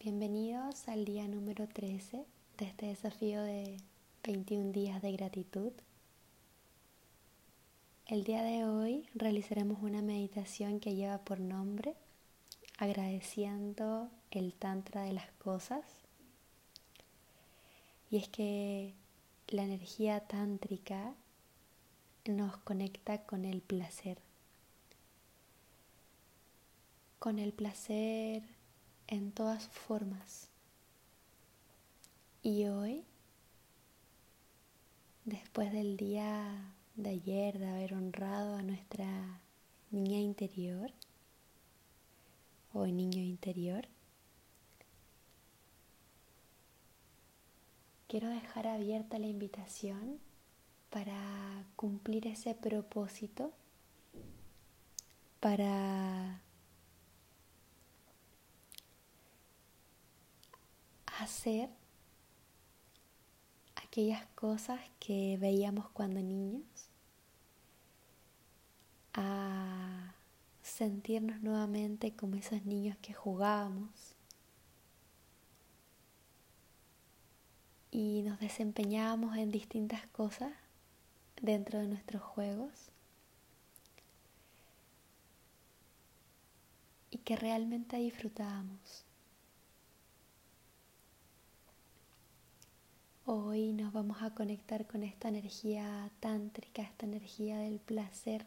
Bienvenidos al día número 13 de este desafío de 21 días de gratitud. El día de hoy realizaremos una meditación que lleva por nombre agradeciendo el tantra de las cosas. Y es que la energía tántrica nos conecta con el placer. Con el placer en todas formas. Y hoy, después del día de ayer de haber honrado a nuestra niña interior o niño interior, quiero dejar abierta la invitación para cumplir ese propósito, para hacer aquellas cosas que veíamos cuando niños, a sentirnos nuevamente como esos niños que jugábamos y nos desempeñábamos en distintas cosas dentro de nuestros juegos y que realmente disfrutábamos. Hoy nos vamos a conectar con esta energía tántrica, esta energía del placer,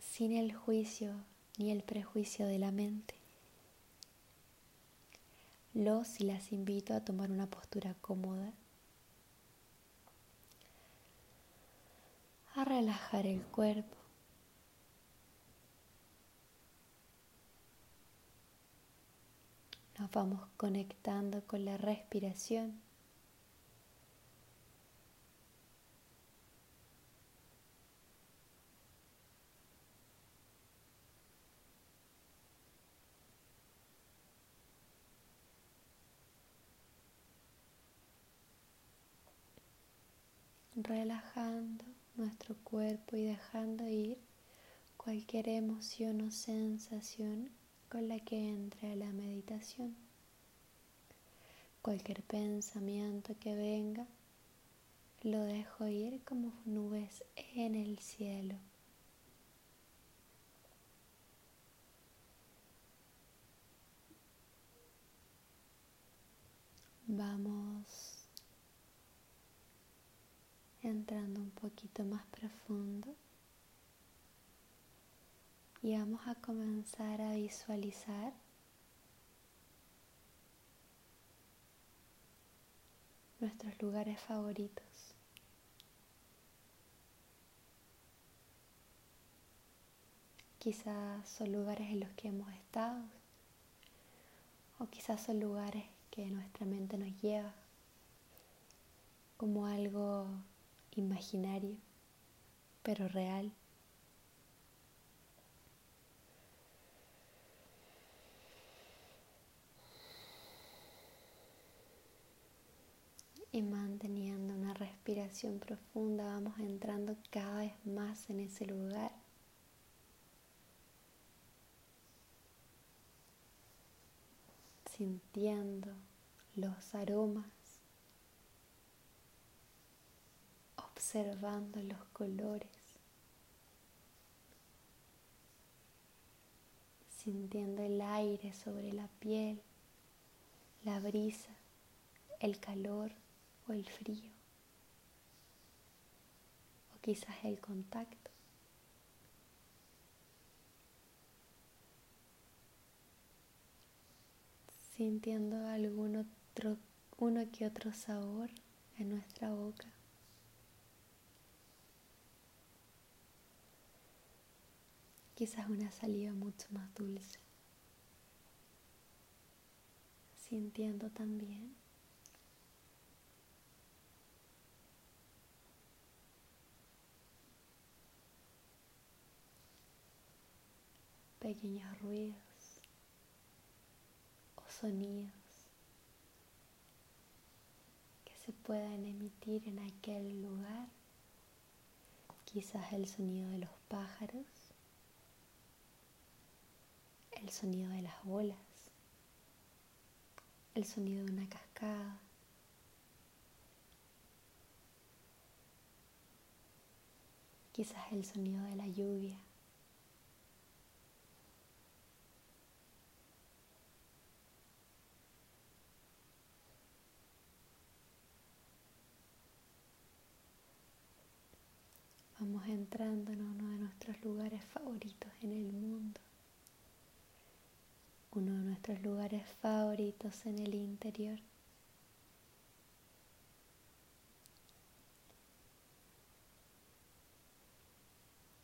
sin el juicio ni el prejuicio de la mente. Los y las invito a tomar una postura cómoda, a relajar el cuerpo Nos vamos conectando con la respiración. relajando nuestro cuerpo y dejando ir cualquier emoción o sensación con la que entre a la meditación. Cualquier pensamiento que venga, lo dejo ir como nubes en el cielo. Vamos entrando un poquito más profundo y vamos a comenzar a visualizar nuestros lugares favoritos. Quizás son lugares en los que hemos estado o quizás son lugares que nuestra mente nos lleva como algo imaginario pero real. Y manteniendo una respiración profunda vamos entrando cada vez más en ese lugar. Sintiendo los aromas, observando los colores, sintiendo el aire sobre la piel, la brisa, el calor o el frío o quizás el contacto. Sintiendo algún otro, uno que otro sabor en nuestra boca. Quizás una saliva mucho más dulce. Sintiendo también pequeños ruidos o sonidos que se puedan emitir en aquel lugar. Quizás el sonido de los pájaros, sonido de las olas, el sonido de una cascada. Quizás el sonido de la lluvia. Entrando en uno de nuestros lugares favoritos en el mundo. Uno de nuestros lugares favoritos en el interior.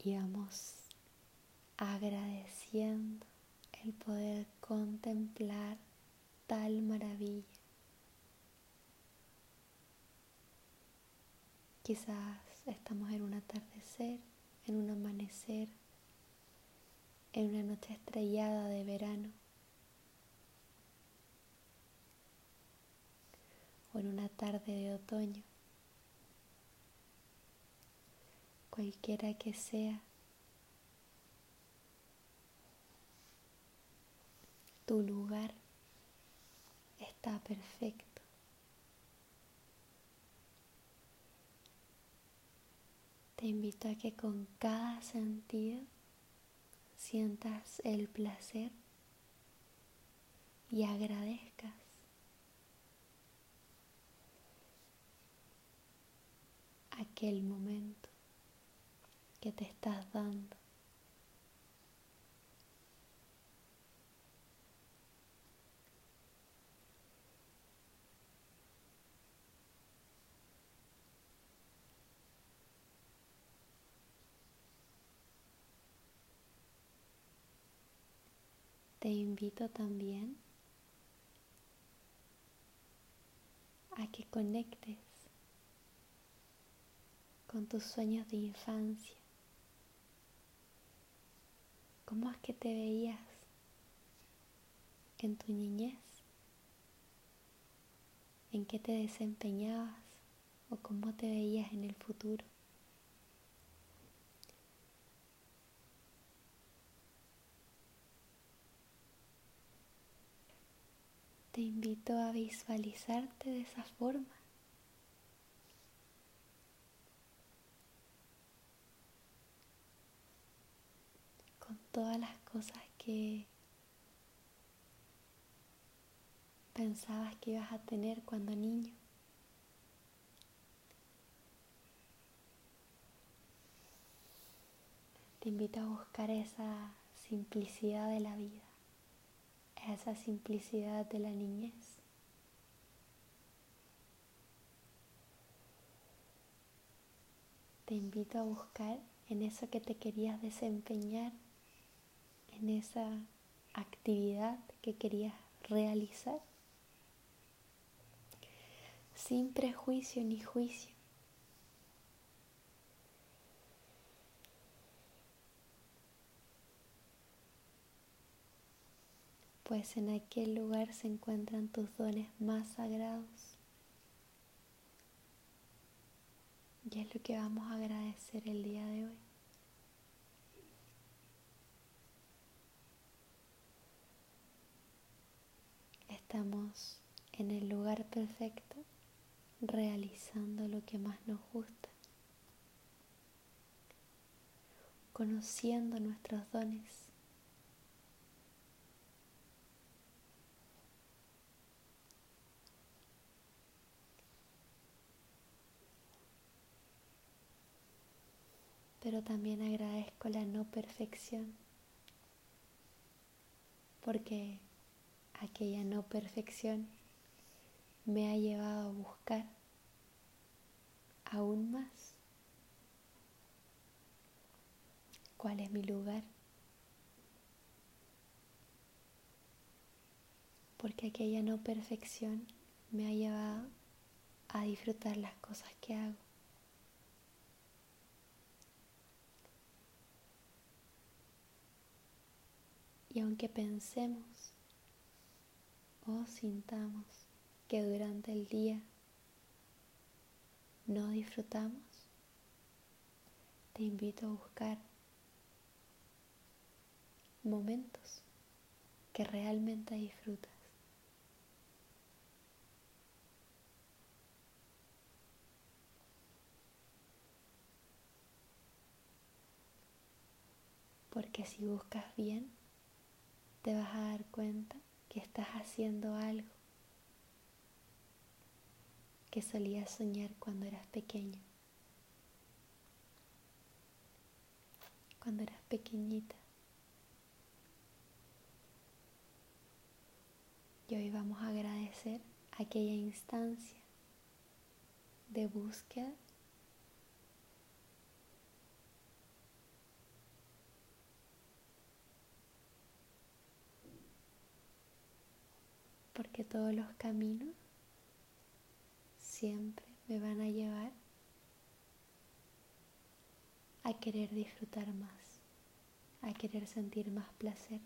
Y vamos agradeciendo el poder contemplar tal maravilla. Quizás estamos en un atardecer, en un amanecer, en una noche estrellada de verano o en una tarde de otoño. Cualquiera que sea tu lugar está perfecto. Te invito a que con cada sentido sientas el placer y agradezcas. aquel momento que te estás dando. Te invito también a que conectes con tus sueños de infancia. ¿Cómo es que te veías en tu niñez? ¿En qué te desempeñabas o cómo te veías en el futuro? Te invito a visualizarte de esa forma. Con todas las cosas que pensabas que ibas a tener cuando niño. Te invito a buscar esa simplicidad de la vida esa simplicidad de la niñez. Te invito a buscar en eso que te querías desempeñar, en esa actividad que querías realizar, sin prejuicio ni juicio. Pues en aquel lugar se encuentran tus dones más sagrados. Y es lo que vamos a agradecer el día de hoy. Estamos en el lugar perfecto, realizando lo que más nos gusta, conociendo nuestros dones pero también agradezco la no perfección, porque aquella no perfección me ha llevado a buscar aún más cuál es mi lugar, porque aquella no perfección me ha llevado a disfrutar las cosas que hago. Y aunque pensemos o sintamos que durante el día no disfrutamos, te invito a buscar momentos que realmente disfrutas. Porque si buscas bien, te vas a dar cuenta que estás haciendo algo que solías soñar cuando eras pequeño, cuando eras pequeñita. Y hoy vamos a agradecer aquella instancia de búsqueda porque todos los caminos siempre me van a llevar a querer disfrutar más, a querer sentir más placer.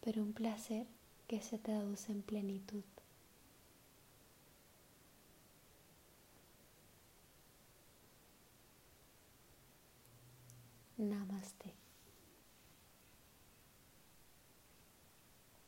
Pero un placer que se traduce en plenitud. Namaste.